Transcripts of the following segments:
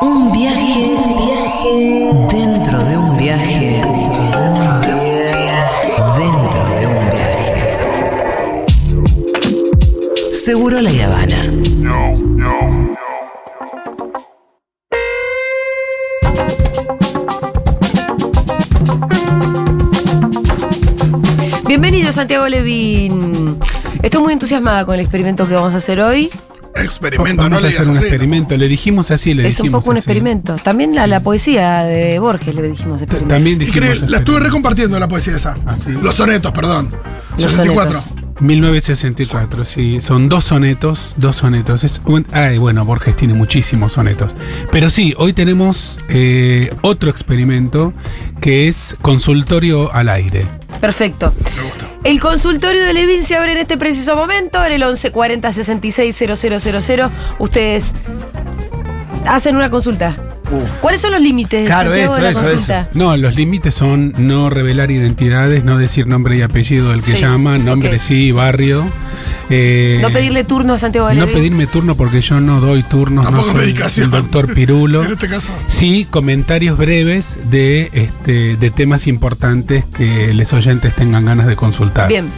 Un viaje, dentro de un viaje, dentro de un viaje, dentro de un viaje. Seguro la Habana. Bienvenido Santiago Levín. Estoy muy entusiasmada con el experimento que vamos a hacer hoy. Experimento, Vamos no a le hacer un así. experimento. Le dijimos así, le es un dijimos poco un así. experimento. También a la poesía de Borges le dijimos experimento. También dijimos cree- la estuve recompartiendo la poesía esa. Ah, sí. Los sonetos, perdón. Los 64. sonetos. 1964, sí. Son dos sonetos, dos sonetos. Es un- ay, bueno, Borges tiene muchísimos sonetos. Pero sí, hoy tenemos eh, otro experimento que es consultorio al aire. Perfecto. El consultorio de Levin se abre en este preciso momento, en el 1140 66 000. Ustedes hacen una consulta. ¿Cuáles son los límites Claro, de eso, la eso, consulta? No, los límites son no revelar identidades, no decir nombre y apellido del que Sí, llama, nombre sí, barrio. eh, No pedirle turno a Santiago de no pedirme turno porque yo no doy turnos, no soy medicación. el doctor Pirulo. En este caso. Sí, comentarios breves de, este, de temas importantes que los oyentes tengan ganas de consultar. Bien.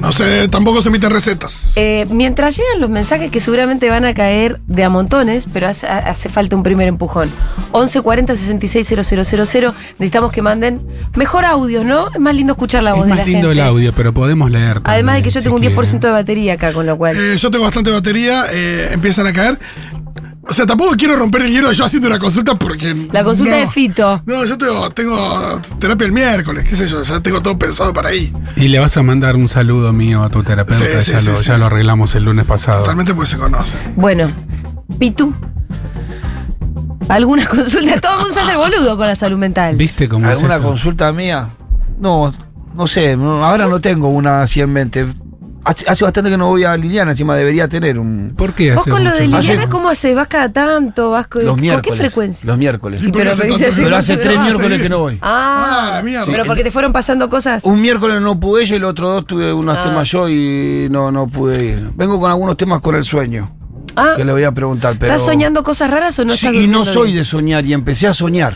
No sé, tampoco se emiten recetas. Eh, mientras llegan los mensajes que seguramente van a caer de a montones, pero hace, hace falta un primer empujón. 1140 66 000. Necesitamos que manden mejor audio, ¿no? Es más lindo escuchar la Es voz de más la lindo gente. el audio, pero podemos leer. Además de que yo si tengo un 10% quieren. de batería acá, con lo cual. Eh, yo tengo bastante batería, eh, empiezan a caer. O sea, tampoco quiero romper el hielo yo haciendo una consulta porque. La consulta no. de Fito. No, yo tengo, tengo terapia el miércoles, qué sé yo, ya tengo todo pensado para ahí. Y le vas a mandar un saludo mío a tu terapeuta, Sí, sí, ya, sí, lo, sí. ya lo arreglamos el lunes pasado. Totalmente porque se conoce. Bueno, Pitu. ¿Alguna consulta? Todo el mundo se hace el boludo con la salud mental. ¿Viste cómo es ¿Alguna consulta mía? No, no sé, ahora no tengo una así en mente. Hace, hace bastante que no voy a Liliana, encima debería tener un. ¿Por qué Vos hace con lo de? Liliana, Hace- ¿cómo haces? ¿Vas cada tanto? ¿Vas con, Los ¿Con miércoles. qué frecuencia? Los miércoles. ¿Y por qué Pero, hace tanto? Pero tres miércoles que no voy. Ah, Ah, la mierda. pero porque te fueron pasando cosas. Un miércoles no pude yo y el otro dos tuve unos Ah. temas yo y no, no pude ir. Vengo con algunos temas con el sueño, Ah, que le voy a preguntar, pero. ¿Estás soñando cosas raras o no Sí, estás y no soy bien? de soñar y empecé a soñar.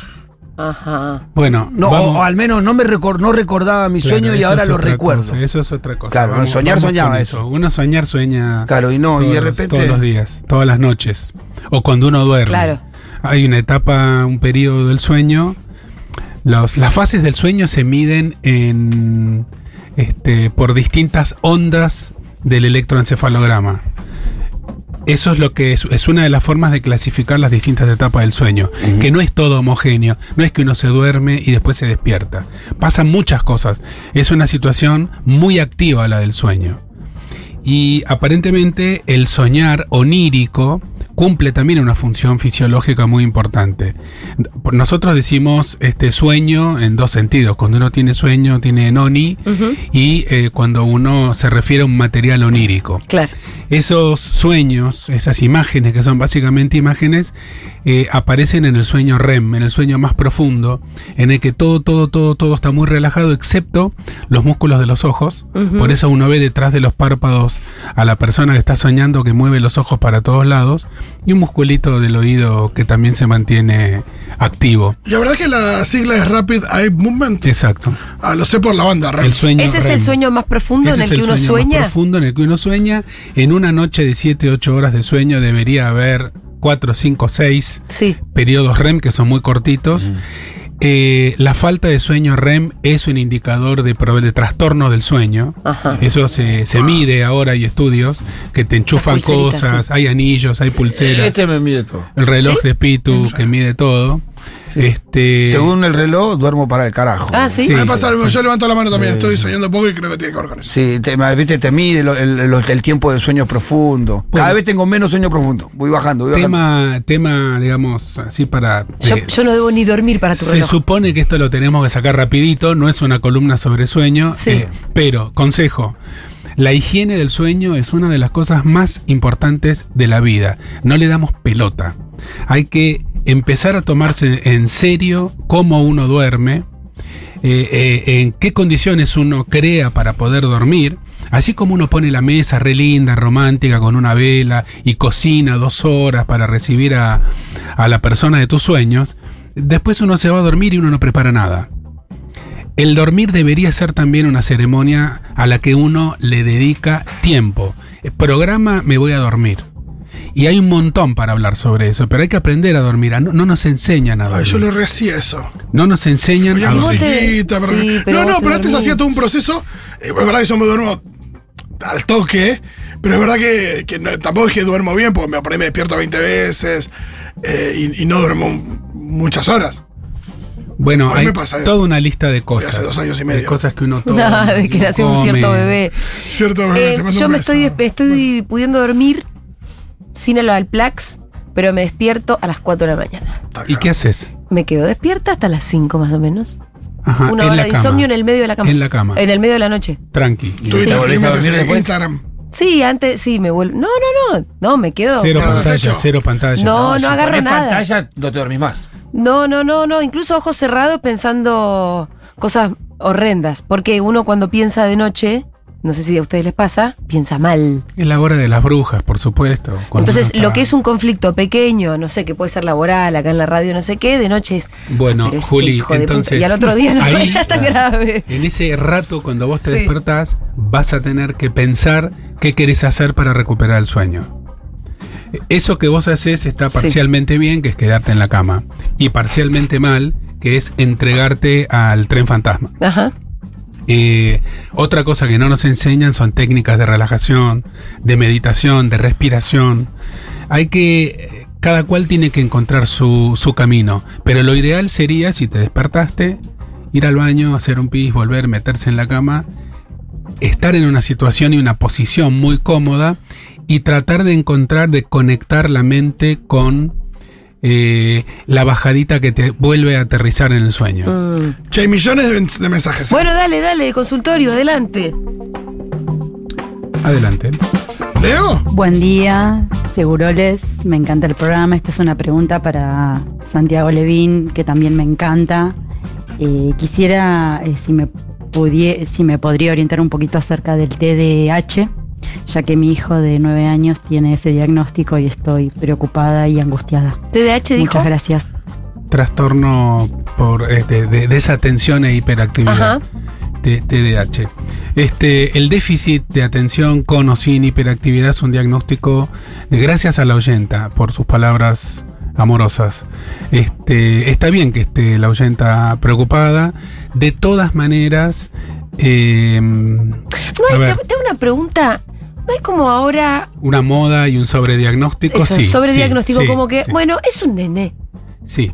Ajá. Bueno, No, o, al menos no me recor- no recordaba mi Claro, sueño y ahora lo recuerdo. cosa, eso es otra cosa. Claro, soñar soñaba eso. Uno soñar sueña Claro, y no, y todos, de los- repente- todos los días, todas las noches. O cuando uno duerme. Claro. Hay una etapa, un periodo del sueño. Los, las fases del sueño se miden en este, por distintas ondas del electroencefalograma. Eso es lo que es, es una de las formas de clasificar las distintas etapas del sueño, que no es todo homogéneo, no es que uno se duerme y después se despierta. Pasan muchas cosas. Es una situación muy activa la del sueño. Y aparentemente el soñar onírico cumple también una función fisiológica muy importante. Nosotros decimos este sueño en dos sentidos. Cuando uno tiene sueño, tiene noni, y eh, cuando uno se refiere a un material onírico. Claro. Esos sueños, esas imágenes, que son básicamente imágenes, eh, aparecen en el sueño REM, en el sueño más profundo, en el que todo, todo, todo, todo está muy relajado, excepto los músculos de los ojos. Por eso uno ve detrás de los párpados a la persona que está soñando que mueve los ojos para todos lados, y un musculito del oído que también se mantiene activo. Y la verdad que la sigla es Rapid Eye Movement. Exacto. Ah, lo sé por la banda, El sueño ¿Ese es el REM. sueño más profundo Ese en es el que uno sueño más sueña? profundo en el que uno sueña. En una noche de 7, 8 horas de sueño debería haber 4, 5, 6 Sí. periodos REM que son muy cortitos. Eh, la falta de sueño REM es un indicador de, de trastorno del sueño. Ajá. Eso se, se mide ahora, hay estudios que te enchufan cosas, sí. hay anillos, hay pulseras, Este me mide todo. el reloj ¿Sí? de Pitu que mide todo. Este, Según el reloj, duermo para el carajo. Ah, sí. Sí. Me pasa mismo, yo levanto la mano también, estoy soñando poco y creo que tiene que ver con eso. Sí, te, viste, te mide lo- el, el- el tiempo de sueño profundo. Cada vez tengo menos sueño profundo. Voy bajando, voy bajando. tema, tema, digamos, así para... Yo, eh, yo no debo ni dormir para tu Se reloj. supone que esto lo tenemos que sacar rapidito, no es una columna sobre sueño, Sí. eh, pero, consejo, la higiene del sueño es una de las cosas más importantes de la vida. No le damos pelota. Hay que empezar a tomarse en serio cómo uno duerme, eh, eh, en qué condiciones uno crea para poder dormir. Así como uno pone la mesa re linda, romántica, con una vela y cocina dos horas para recibir a, a la persona de tus sueños, después uno se va a dormir y uno no prepara nada. El dormir debería ser también una ceremonia a la que uno le dedica tiempo. Programa me voy a dormir. Y hay un montón para hablar sobre eso, pero hay que aprender a dormir. a- No, no nos enseñan a Ay, dormir. yo lo rehacía eso. No nos enseñan a dormir. te- musiquita, pero- sí, pero no, no, pero antes hacía todo un proceso. eh, es verdad que yo me duermo al toque, pero es verdad que, que no- tampoco es que duermo bien, porque me, por ahí me despierto 20 veces eh, y, y no duermo muchas horas. Bueno, hay toda una lista de cosas. hace dos años y De medio. cosas que uno toma. Nada, de que nació un cierto bebé. ¿Cierto? Eh, Te mando yo un me beso. estoy, me estoy pudiendo dormir sin el Alplax, pero me despierto a las 4 de la mañana. ¿Y qué haces? Me quedo despierta hasta las 5 más o menos. Ajá, Una en hora la de cama. insomnio en el medio de la cama. En la cama. En el medio de la noche. Tranqui. Y Tuviste te volvés a memes dormir en. Instagram. Sí, antes, sí, me vuelvo. No, no, no, no, me quedo. Cero Claro, pantalla, cero pantalla. No, no si agarro ponés nada. pantalla, no te dormís más. No, no, no, no, incluso ojos cerrados pensando cosas horrendas, porque uno cuando piensa de noche, no sé si a ustedes les pasa, piensa mal. Es la hora de las brujas, por supuesto. Entonces, lo que es un conflicto pequeño, no sé, que puede ser laboral, acá en la radio, no sé qué, de noche es. Bueno, pero este Juli, entonces. Y al otro día no ahí, tan grave. En ese rato, cuando vos te Sí. despertás, vas a tener que pensar qué querés hacer para recuperar el sueño. Eso que vos haces está Sí. parcialmente bien, que es quedarte en la cama, y parcialmente mal, que es entregarte al tren fantasma. Ajá. Otra cosa que no nos enseñan son técnicas de relajación, de meditación, de respiración. Hay que, cada cual tiene que encontrar su, su camino, pero lo ideal sería, si te despertaste, ir al baño, hacer un pis, volver, meterse en la cama, estar en una situación y una posición muy cómoda y tratar de encontrar, de conectar la mente con eh, la bajadita que te vuelve a aterrizar en el sueño. Mm. Che, hay millones de, men- de mensajes. ¿eh? Bueno, dale, dale, consultorio, adelante. Adelante. ¿Leo? Buen día, Seguroles, me encanta el programa. Esta es una pregunta para Santiago Levín, que también me encanta. Eh, quisiera, eh, si, me pudie- si me podría orientar un poquito acerca del TDAH, ya que mi hijo de nueve años tiene ese diagnóstico y estoy preocupada y angustiada. TDAH dijo. Muchas gracias. trastorno por eh, de, de desatención e hiperactividad. Ajá. TDAH. Este, el déficit de atención con o sin hiperactividad es un diagnóstico de gracias a la oyenta por sus palabras amorosas. Este, está bien que esté la oyenta preocupada. De todas maneras, eh, No a hay, ver, te, te hago una pregunta. No hay como ahora una moda y un sobrediagnóstico, eso, sí. sobre sí, diagnóstico, sí, como que, sí, bueno, es un nené. sí.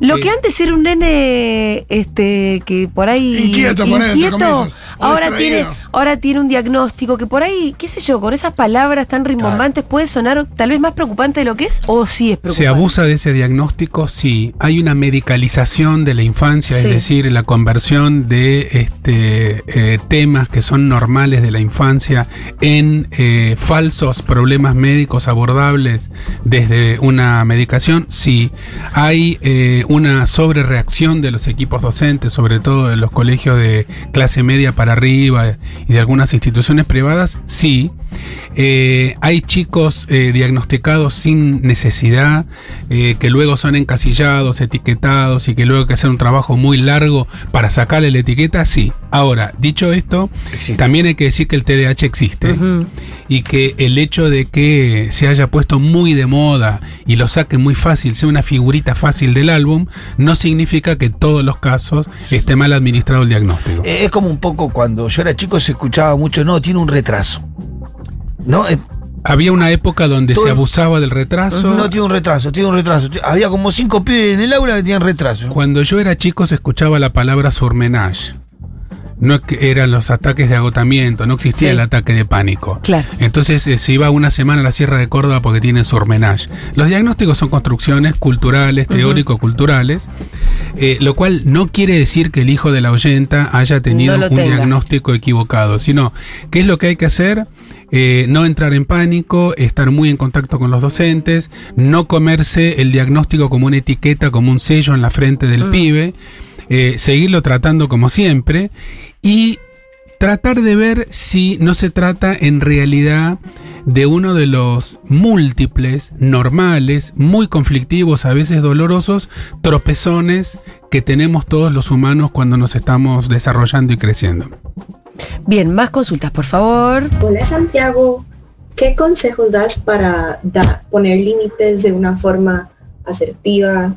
Lo Eh, que antes era un nene este que por ahí Inquieto, poner entre comillas, o ahora tiene ahora tiene un diagnóstico que por ahí, qué sé yo, con esas palabras tan rimbombantes puede sonar tal vez más preocupante de lo que es o sí es preocupante. Se abusa de ese diagnóstico, sí. Hay una medicalización de la infancia, Sí. es decir, la conversión de este, eh, temas que son normales de la infancia en eh, falsos problemas médicos abordables desde una medicación, sí. Hay eh, una sobrereacción de los equipos docentes, sobre todo en los colegios de clase media para arriba y de algunas instituciones privadas, sí. Eh, hay chicos eh, diagnosticados sin necesidad, eh, que luego son encasillados, etiquetados y que luego hay que hacer un trabajo muy largo para sacarle la etiqueta, sí. Ahora, dicho esto, Existe. también hay que decir que el TDAH existe Ujú. y que el hecho de que se haya puesto muy de moda y lo saque muy fácil, sea una figurita fácil del álbum, no significa que en todos los casos esté mal administrado el diagnóstico. Es como un poco cuando yo era chico se escuchaba mucho, no, tiene un retraso. No, Eh, Había una época donde se abusaba del retraso. no tiene un retraso, tiene un retraso. Había como cinco pibes en el aula que tenían retraso. Cuando yo era chico se escuchaba la palabra surmenage. No es que eran los ataques de agotamiento, no existía Sí. el ataque de pánico. Claro. Entonces eh, se iba una semana a la Sierra de Córdoba porque tienen surmenage. Los diagnósticos son construcciones culturales, teórico-culturales, eh, lo cual no quiere decir que el hijo de la oyenta haya tenido No un tenga. diagnóstico equivocado, sino qué es lo que hay que hacer, Eh, no entrar en pánico, estar muy en contacto con los docentes, no comerse el diagnóstico como una etiqueta, como un sello en la frente Mm. del pibe, eh, seguirlo tratando como siempre y tratar de ver si no se trata en realidad de uno de los múltiples, normales, muy conflictivos, a veces dolorosos, tropezones que tenemos todos los humanos cuando nos estamos desarrollando y creciendo. Bien, más consultas, por favor. Hola Santiago, ¿qué consejos das para poner límites de una forma asertiva,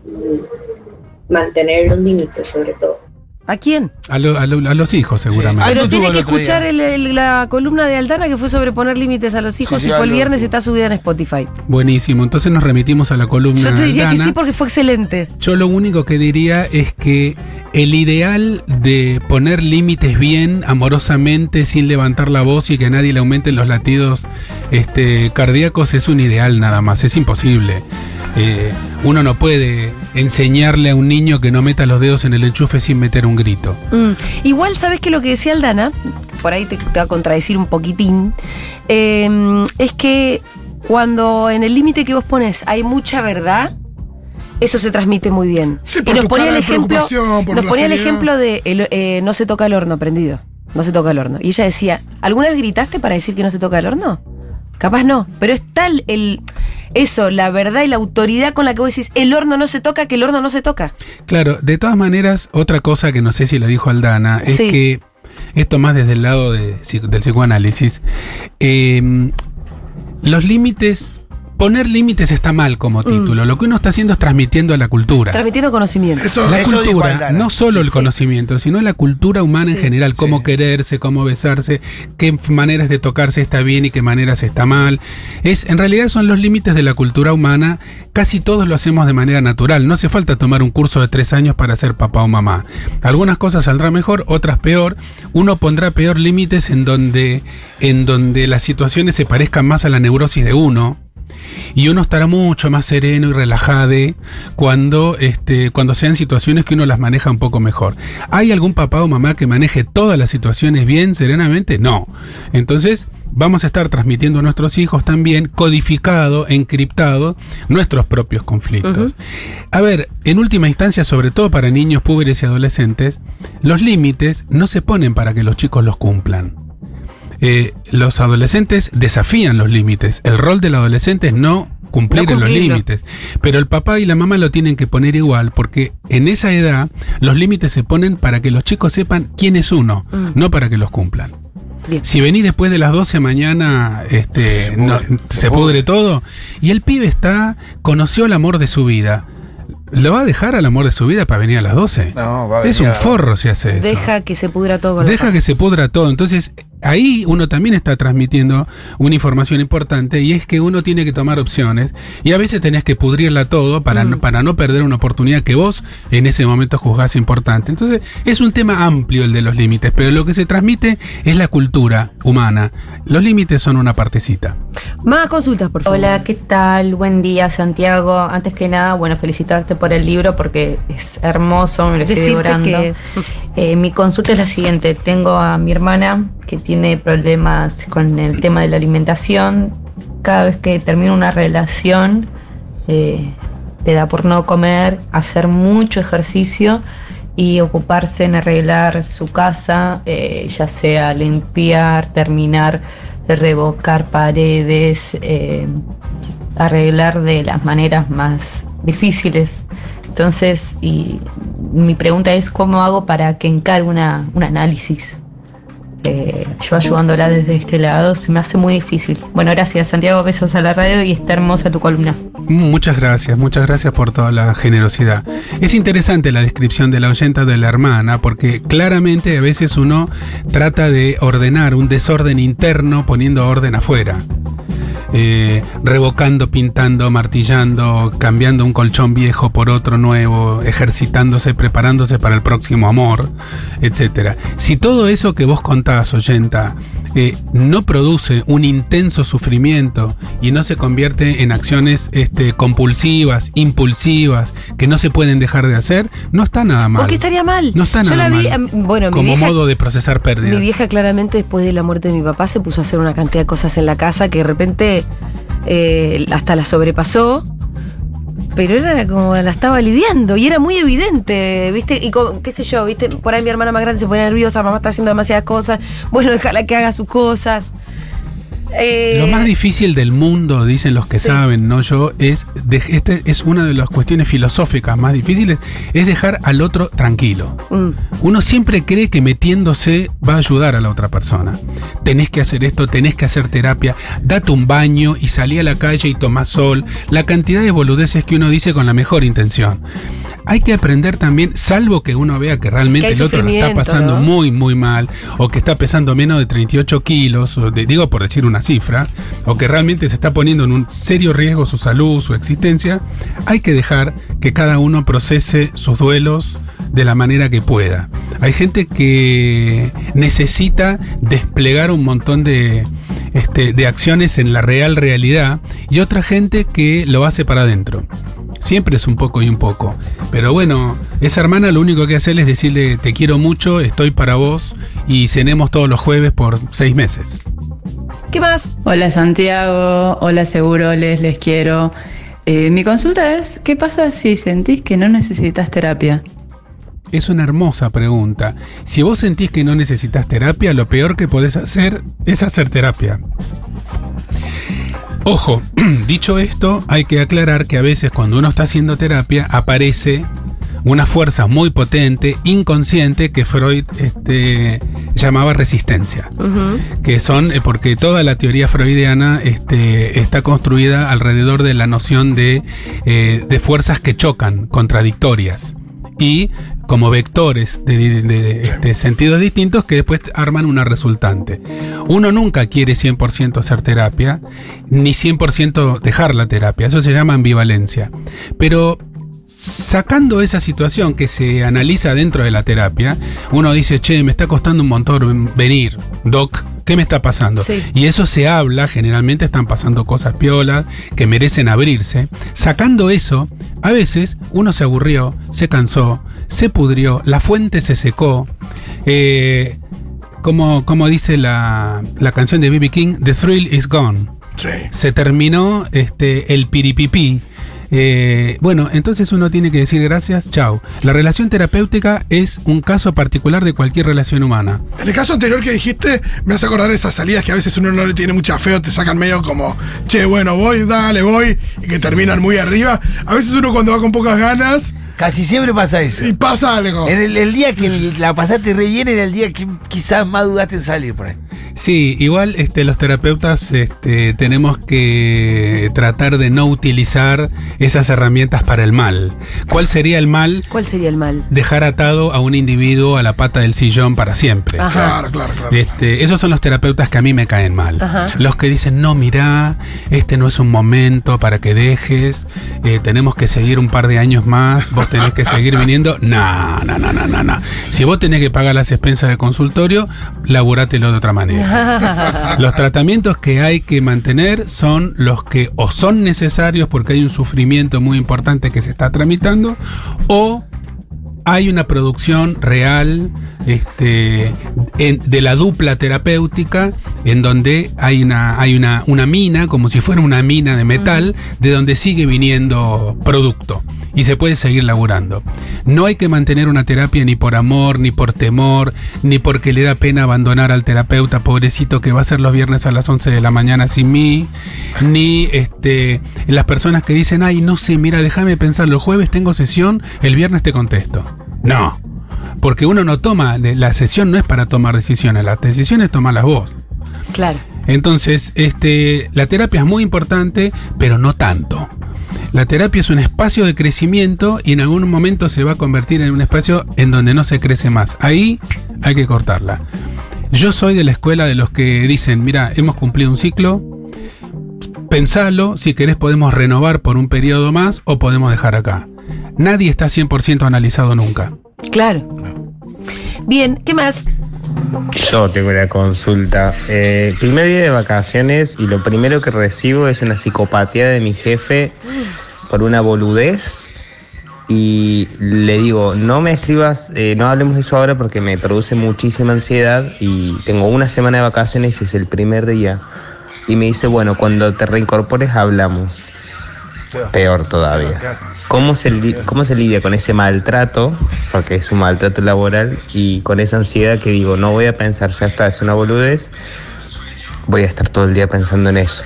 mantener los límites sobre todo? ¿A quién? A, lo- a lo- a los hijos, seguramente. Algo Pero tiene que escuchar día. el- el- la columna de Aldana que fue sobre poner límites a los hijos Sí, y sí, fue el viernes y está subida en Spotify. Buenísimo. Entonces nos remitimos a la columna Yo te diría Aldana. que sí porque fue excelente. Yo lo único que diría es que el ideal de poner límites bien, amorosamente, sin levantar la voz y que a nadie le aumenten los latidos este, cardíacos es un ideal nada más, es imposible. Eh, uno no puede enseñarle a un niño que no meta los dedos en el enchufe sin meter un grito. Mm. Igual, ¿sabes que lo que decía Aldana? Por ahí te, te va a contradecir un poquitín. eh, es que cuando en el límite que vos pones hay mucha verdad, eso se transmite muy bien. Sí, y por nos tu ponía el ejemplo, nos ponía el ejemplo de el, eh, no se toca el horno prendido. No se toca el horno. Y ella decía, ¿alguna vez gritaste para decir que no se toca el horno? Capaz no, pero es tal el eso, la verdad y la autoridad con la que vos decís, el horno no se toca, que el horno no se toca. Claro, de todas maneras, otra cosa que no sé si la dijo Aldana es Sí. que esto más desde el lado de del psicoanálisis, eh, los límites, poner límites está mal como título. Lo que uno está haciendo es transmitiendo a la cultura. Transmitiendo conocimiento. Eso, La Eso cultura, no solo el conocimiento, sino la cultura humana en general, cómo Sí. quererse, cómo besarse, qué maneras de tocarse está bien y qué maneras está mal. Es, en realidad son los límites de la cultura humana, casi todos lo hacemos de manera natural, no hace falta tomar un curso de tres años para ser papá o mamá. Algunas cosas saldrán mejor, otras peor. Uno pondrá peor límites en donde, en donde las situaciones se parezcan más a la neurosis de uno y uno estará mucho más sereno y relajado cuando, este, cuando sean situaciones que uno las maneja un poco mejor. ¿Hay algún papá o mamá que maneje todas las situaciones bien, serenamente? No. Entonces, vamos a estar transmitiendo a nuestros hijos también codificado, encriptado, nuestros propios conflictos. A ver, en última instancia, sobre todo para niños, púberes y adolescentes, los límites no se ponen para que los chicos los cumplan eh, los adolescentes desafían los límites. El rol del adolescente es no cumplir No en los límites. Pero el papá y la mamá lo tienen que poner igual, porque en esa edad los límites se ponen para que los chicos sepan quién es uno, Mm. no para que los cumplan. Bien. Si venís después de las 12 mañana, este, Se no- pudre, se pudre todo. Y el pibe está, conoció el amor de su vida. ¿Lo va a dejar al amor de su vida para venir a las 12? No, va a es venir un a- forro si hace eso. Deja que se pudra todo con Deja que se pudra todo. Entonces, ahí uno también está transmitiendo una información importante y es que uno tiene que tomar opciones y a veces tenés que pudrirla todo para, no, para no perder una oportunidad que vos en ese momento juzgás importante. Entonces, es un tema amplio el de los límites, pero lo que se transmite es la cultura humana. Los límites son una partecita. Más consultas, por favor. Hola, ¿qué tal? Buen día, Santiago. Antes que nada, bueno, felicitarte por el libro porque es hermoso, me lo estoy Decirte devorando. que Eh, mi consulta es la siguiente. Tengo a mi hermana que tiene problemas con el tema de la alimentación. Cada vez que termina una relación, eh, le da por no comer, hacer mucho ejercicio y ocuparse en arreglar su casa, eh, ya sea limpiar, terminar revocar paredes, eh, arreglar de las maneras más difíciles. Entonces, y mi pregunta es cómo hago para que encargue una, un análisis. Eh, yo ayudándola desde este lado se me hace muy difícil. Bueno, gracias Santiago, besos a la radio y está hermosa tu columna. Muchas gracias, muchas gracias por toda la generosidad. Es interesante la descripción de la oyenta de la hermana, porque claramente a veces uno trata de ordenar un desorden interno poniendo orden afuera. Eh, revocando, pintando, martillando, cambiando un colchón viejo por otro nuevo, ejercitándose, preparándose para el próximo amor, etcétera. Si todo eso que vos contás, oyenta, eh, no produce un intenso sufrimiento y no se convierte en acciones este, compulsivas, impulsivas, que no se pueden dejar de hacer, no está nada mal. ¿Por qué estaría mal? No está Yo nada la vi, mal. em, mi Como vieja, modo de procesar pérdidas. mi vieja claramente después de la muerte de mi papá se puso a hacer una cantidad de cosas en la casa que de repente eh, hasta la sobrepasó. Pero era como la estaba lidiando y era muy evidente, ¿viste? Y con, qué sé yo, ¿viste? Por ahí mi hermana más grande se pone nerviosa, mamá está haciendo demasiadas cosas, bueno, déjala que haga sus cosas. Eh, Lo más difícil del mundo, dicen los que Sí. saben, no yo, es de- este es una de las cuestiones filosóficas más difíciles, es dejar al otro tranquilo. mm, Uno siempre cree que metiéndose va a ayudar a la otra persona. Tenés que hacer esto, tenés que hacer terapia, date un baño y salí a la calle y tomá sol. La cantidad de boludeces que uno dice con la mejor intención. Hay que aprender también, salvo que uno vea que realmente Que el otro lo está pasando ¿no? muy, muy mal, o que está pesando menos de 38 kilos, o de- digo por decir una cifra, o que realmente se está poniendo en un serio riesgo su salud, su existencia, hay que dejar que cada uno procese sus duelos de la manera que pueda. Hay gente que necesita desplegar un montón de, este, de acciones en la real realidad y otra gente que lo hace para adentro. Siempre es un poco y un poco. Pero bueno, esa hermana lo único que hace es decirle te quiero mucho, estoy para vos y cenemos todos los jueves por seis meses. ¿Qué más? Hola Santiago, hola Seguroles, les quiero. Eh, mi consulta es, ¿qué pasa si sentís que no necesitas terapia? Es una hermosa pregunta. Si vos sentís que no necesitas terapia, lo peor que podés hacer es hacer terapia. Ojo, dicho esto, hay que aclarar que a veces cuando uno está haciendo terapia aparece una fuerza muy potente, inconsciente, que Freud este, llamaba resistencia. Que son, eh, porque toda la teoría freudiana este, está construida alrededor de la noción de, eh, de fuerzas que chocan, contradictorias. Y como vectores de, de- de- de sentidos distintos que después arman una resultante. Uno nunca quiere 100% hacer terapia, ni 100% dejar la terapia. Eso se llama ambivalencia. Pero sacando esa situación que se analiza dentro de la terapia, uno dice, che, me está costando un montón venir, doc. ¿Qué me está pasando? Sí. Y eso se habla, generalmente están pasando cosas piolas que merecen abrirse. Sacando eso, a veces uno se aburrió, se cansó, se pudrió, la fuente se secó. Eh, como, como dice la, la canción de B.B. King, The Thrill is Gone Sí. se terminó este el piripipí. Eh, bueno, entonces uno tiene que decir gracias, chao. La relación terapéutica es un caso particular de cualquier relación humana. En el caso anterior que dijiste, me hace acordar esas salidas que a veces uno no le tiene mucha fe o te sacan medio como, che, bueno, voy, dale, voy, y que terminan muy arriba. A veces uno cuando va con pocas ganas Casi siempre pasa eso. y pasa algo. En el, el día que la pasaste re bien, era el día que quizás más dudaste en salir por ahí. Sí, igual este, los terapeutas este, tenemos que tratar de no utilizar esas herramientas para el mal. ¿Cuál sería el mal? ¿Cuál sería el mal? Dejar atado a un individuo a la pata del sillón para siempre. Ajá. Claro, claro, claro. Este, esos son los terapeutas que a mí me caen mal. Ajá. Los que dicen, no, mirá, este no es un momento para que dejes, eh, tenemos que seguir un par de años más, vos tenés que seguir viniendo. No, no, no, no, no, no. Si vos tenés que pagar las expensas del consultorio, laburátelo de otra manera. Los tratamientos que hay que mantener son los que o son necesarios porque hay un sufrimiento muy importante que se está tramitando o hay una producción real este, en- de la dupla terapéutica en donde hay una, hay una, una mina, como si fuera una mina de metal, de donde sigue viniendo producto y se puede seguir laburando. No hay que mantener una terapia ni por amor, ni por temor, ni porque le da pena abandonar al terapeuta pobrecito que va a ser los viernes a las 11 de la mañana sin mí, ni este, las personas que dicen, ay, no sé, mira, déjame pensar, los jueves tengo sesión, el viernes te contesto. No, porque uno no toma, la sesión no es para tomar decisiones, las decisiones tomarlas vos. Claro. Entonces, este, la terapia es muy importante, pero no tanto. La terapia es un espacio de crecimiento y en algún momento se va a convertir en un espacio en donde no se crece más. Ahí hay que cortarla. Yo soy de la escuela de los que dicen, mira, hemos cumplido un ciclo, pensalo, si querés podemos renovar por un periodo más o podemos dejar acá. Nadie está 100% analizado nunca. Claro. Bien, ¿qué más? Yo tengo una consulta. Eh, primer día de vacaciones y lo primero que recibo es una psicopatía de mi jefe por una boludez. Y le digo, no me escribas, eh, no hablemos de eso ahora porque me produce muchísima ansiedad y tengo una semana de vacaciones y es el primer día. Y me dice, bueno, cuando te reincorpores hablamos. Peor todavía. ¿Cómo se, ¿Cómo se lidia con ese maltrato? Porque es un maltrato laboral y con esa ansiedad que digo, no voy a pensar, ya está, es una boludez, voy a estar todo el día pensando en eso.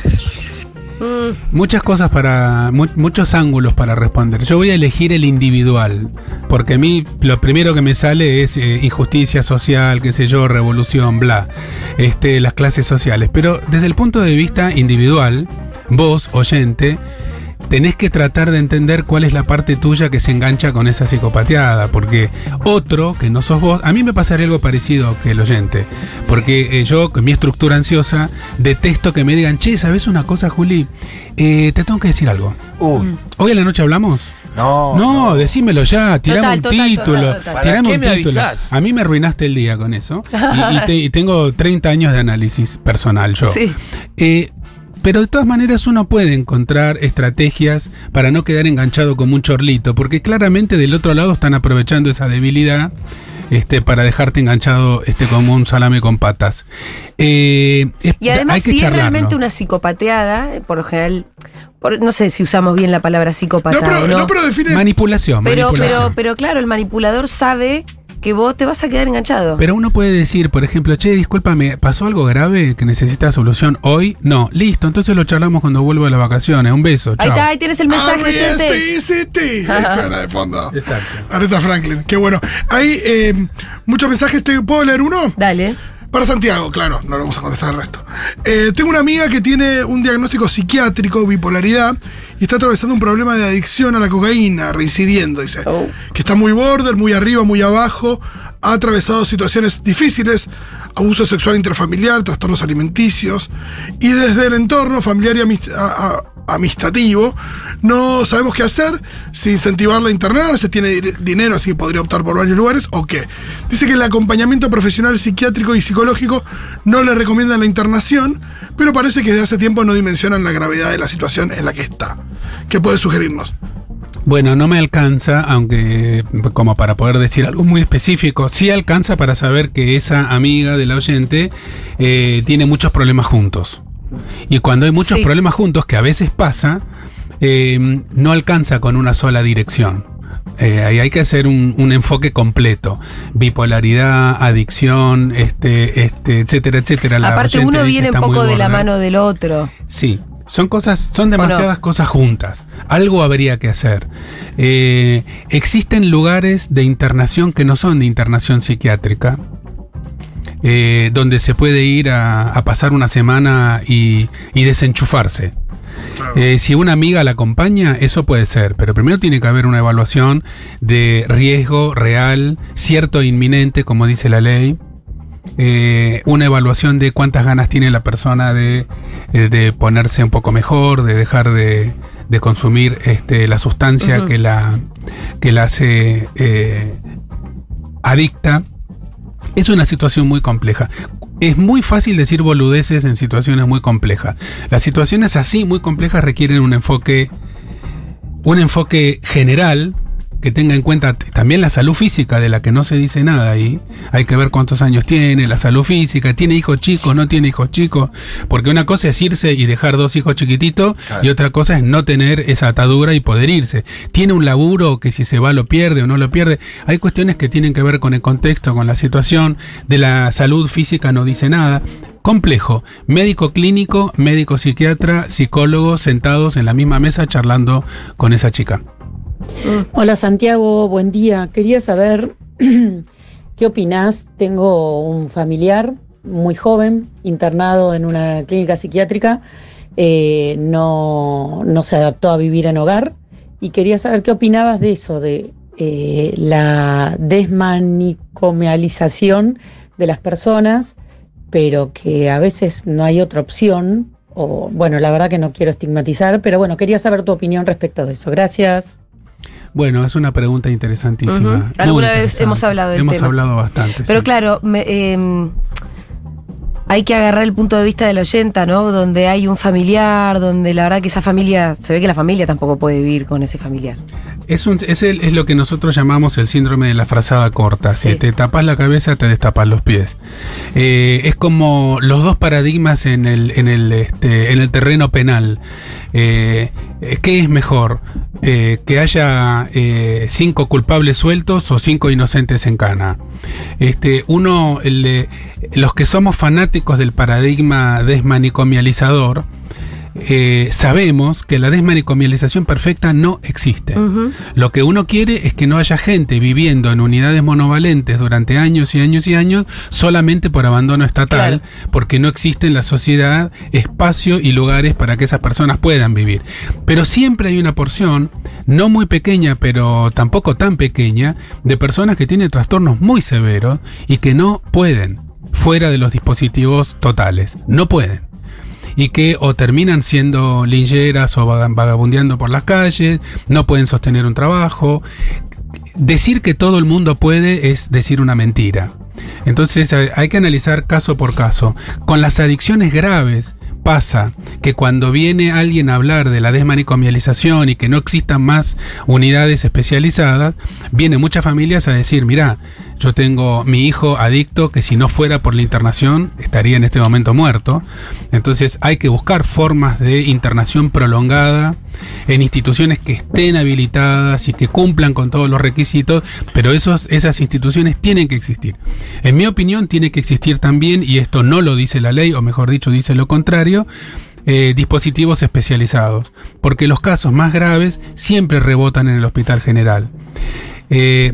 Muchas cosas para. mu- muchos ángulos para responder. Yo voy a elegir el individual. Porque a mí lo primero que me sale es eh, injusticia social, qué sé yo, revolución, bla. Este, las clases sociales. Pero desde el punto de vista individual, vos, oyente, tenés que tratar de entender cuál es la parte tuya que se engancha con esa psicopateada. Porque otro, que no sos vos, a mí me pasaría algo parecido que el oyente. Porque eh, yo, con mi estructura ansiosa, detesto que me digan, che, ¿sabes una cosa, Juli? Eh, te tengo que decir algo. Uy, ¿Hoy a la noche hablamos? no. No, decímelo ya, tirame Total, un total, título. total, total. tirame ¿Para un qué me título. avisás? A mí me arruinaste el día con eso. Y, y te- y tengo 30 años de análisis personal yo. Sí. Eh, pero de todas maneras uno puede encontrar estrategias para no quedar enganchado como un chorlito, porque claramente del otro lado están aprovechando esa debilidad este, para dejarte enganchado este, como un salame con patas. Eh, es- Y además, hay que si es realmente una psicopateada, por lo general, por- no sé si usamos bien la palabra psicópata No, pero, o no. no, pero define. Manipulación, pero, manipulación. pero, pero claro, el manipulador sabe que vos te vas a quedar enganchado. Pero uno puede decir, por ejemplo, che, discúlpame, ¿pasó algo grave que necesita solución hoy? No, listo, entonces lo charlamos cuando vuelva de las vacaciones. Un beso, ahí chao. está, ahí tienes el mensaje. Ahí suena de fondo. Exacto. Aretha Franklin, qué bueno. Hay eh, muchos mensajes, ¿te puedo leer uno? Dale. Para Santiago, claro, no le vamos a contestar el resto. Eh, tengo una amiga que tiene un diagnóstico psiquiátrico, bipolaridad, y está atravesando un problema de adicción a la cocaína, reincidiendo, dice. Oh. Que está muy border, muy arriba, muy abajo, ha atravesado situaciones difíciles, abuso sexual intrafamiliar, trastornos alimenticios, y desde el entorno familiar y amistativo, no sabemos qué hacer, si incentivarla a internarse, tiene di- dinero, así que podría optar por varios lugares, o qué. Dice que el acompañamiento profesional psiquiátrico y psicológico no le recomiendan la internación, pero parece que desde hace tiempo no dimensionan la gravedad de la situación en la que está. ¿Qué puede sugerirnos? Bueno, no me alcanza, aunque como para poder decir algo muy específico, sí alcanza para saber que esa amiga del oyente eh, tiene muchos problemas juntos. Y cuando hay muchos Sí. problemas juntos, que a veces pasa, eh, no alcanza con una sola dirección. Eh, ahí hay que hacer un, un enfoque completo. Bipolaridad, adicción, este, este, etcétera, etcétera. La Aparte, uno viene un "Está muy poco de la border". mano del otro. Sí, son cosas, son demasiadas cosas juntas. Algo habría que hacer. Eh, existen lugares de internación que no son de internación psiquiátrica, eh, donde se puede ir a, a pasar una semana y, y desenchufarse. Eh, si una amiga la acompaña, eso puede ser, pero primero tiene que haber una evaluación de riesgo real, cierto e inminente, como dice la ley. Eh, una evaluación de cuántas ganas tiene la persona de, eh, de ponerse un poco mejor, de dejar de, de consumir este, la sustancia que, la, que la hace eh, adicta. Es una situación muy compleja. Es muy fácil decir boludeces en situaciones muy complejas. Las situaciones así muy complejas requieren un enfoque, un enfoque general que tenga en cuenta también la salud física de la que no se dice nada ahí. Hay que ver cuántos años tiene, la salud física, tiene hijos chicos, no tiene hijos chicos, porque una cosa es irse y dejar dos hijos chiquititos Claro. y otra cosa es no tener esa atadura y poder irse. Tiene un laburo que si se va lo pierde o no lo pierde. Hay cuestiones que tienen que ver con el contexto, con la situación, de la salud física no dice nada. Complejo. Médico clínico, médico psiquiatra, psicólogo sentados en la misma mesa charlando con esa chica. Hola Santiago, buen día. Quería saber qué opinás. Tengo un familiar muy joven, internado en una clínica psiquiátrica. Eh, no, no se adaptó a vivir en hogar y quería saber qué opinabas de eso, de eh, la desmanicomialización de las personas, pero que a veces no hay otra opción. O, bueno, la verdad que no quiero estigmatizar, pero bueno, quería saber tu opinión respecto de eso. Gracias. Bueno, es una pregunta interesantísima. Alguna vez hemos hablado del Hemos tema. hablado bastante. Pero sí. claro, me- eh, hay que agarrar el punto de vista del oyenta, ¿no? Donde hay un familiar, donde la verdad que esa familia, se ve que la familia tampoco puede vivir con ese familiar. Es, un- es, el- es lo que nosotros llamamos el síndrome de la frazada corta. Sí. Si te tapas la cabeza, te destapas los pies. Eh, es como los dos paradigmas en el, en el, este, en el terreno penal. Eh, ¿qué es mejor? Eh, ¿Que haya eh, cinco culpables sueltos o cinco inocentes en cana? Este, uno, de- los que somos fanáticos del paradigma desmanicomializador, eh, sabemos que la desmanicomialización perfecta no existe. Lo que uno quiere es que no haya gente viviendo en unidades monovalentes durante años y años y años solamente por abandono estatal, porque no existe en la sociedad espacio y lugares para que esas personas puedan vivir. Pero siempre hay una porción, no muy pequeña, pero tampoco tan pequeña, de personas que tienen trastornos muy severos y que no pueden, fuera de los dispositivos totales, no pueden y que o terminan siendo lingeras o vaga- vagabundeando por las calles, no pueden sostener un trabajo. Decir que todo el mundo puede es decir una mentira. Entonces hay que analizar caso por caso. Con las adicciones graves pasa que cuando viene alguien a hablar de la desmanicomialización y que no existan más unidades especializadas, vienen muchas familias a decir, mira, yo tengo mi hijo adicto que si no fuera por la internación estaría en este momento muerto. Entonces hay que buscar formas de internación prolongada en instituciones que estén habilitadas y que cumplan con todos los requisitos, pero esos, esas instituciones tienen que existir. En mi opinión tiene que existir también, y esto no lo dice la ley, o mejor dicho dice lo contrario, eh, dispositivos especializados, porque los casos más graves siempre rebotan en el hospital general. Eh,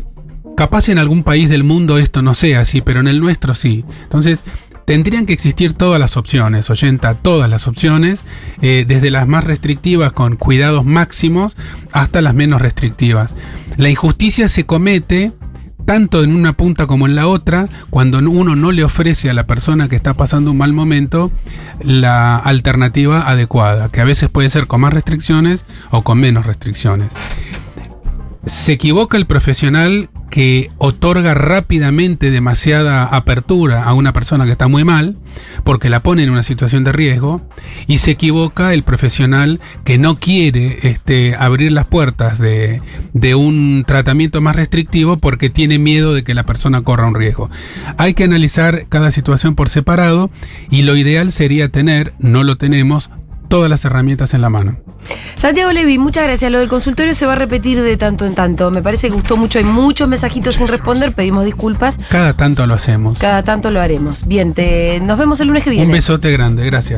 capaz en algún país del mundo esto no sea así, pero en el nuestro sí. Entonces, tendrían que existir todas las opciones, oyenta, todas las opciones, eh, desde las más restrictivas con cuidados máximos hasta las menos restrictivas. La injusticia se comete tanto en una punta como en la otra, cuando uno no le ofrece a la persona que está pasando un mal momento la alternativa adecuada, que a veces puede ser con más restricciones o con menos restricciones. Se equivoca el profesional que otorga rápidamente demasiada apertura a una persona que está muy mal, porque la pone en una situación de riesgo, y se equivoca el profesional que no quiere este, abrir las puertas de, de un tratamiento más restrictivo porque tiene miedo de que la persona corra un riesgo. Hay que analizar cada situación por separado y lo ideal sería tener, no lo tenemos, todas las herramientas en la mano. Santiago Levi, muchas gracias. Lo del consultorio se va a repetir de tanto en tanto. Me parece que gustó mucho. Hay muchos mensajitos sin responder. Pedimos disculpas. Cada tanto lo hacemos. Cada tanto lo haremos. Bien, te, nos vemos el lunes que viene. Un besote grande, gracias.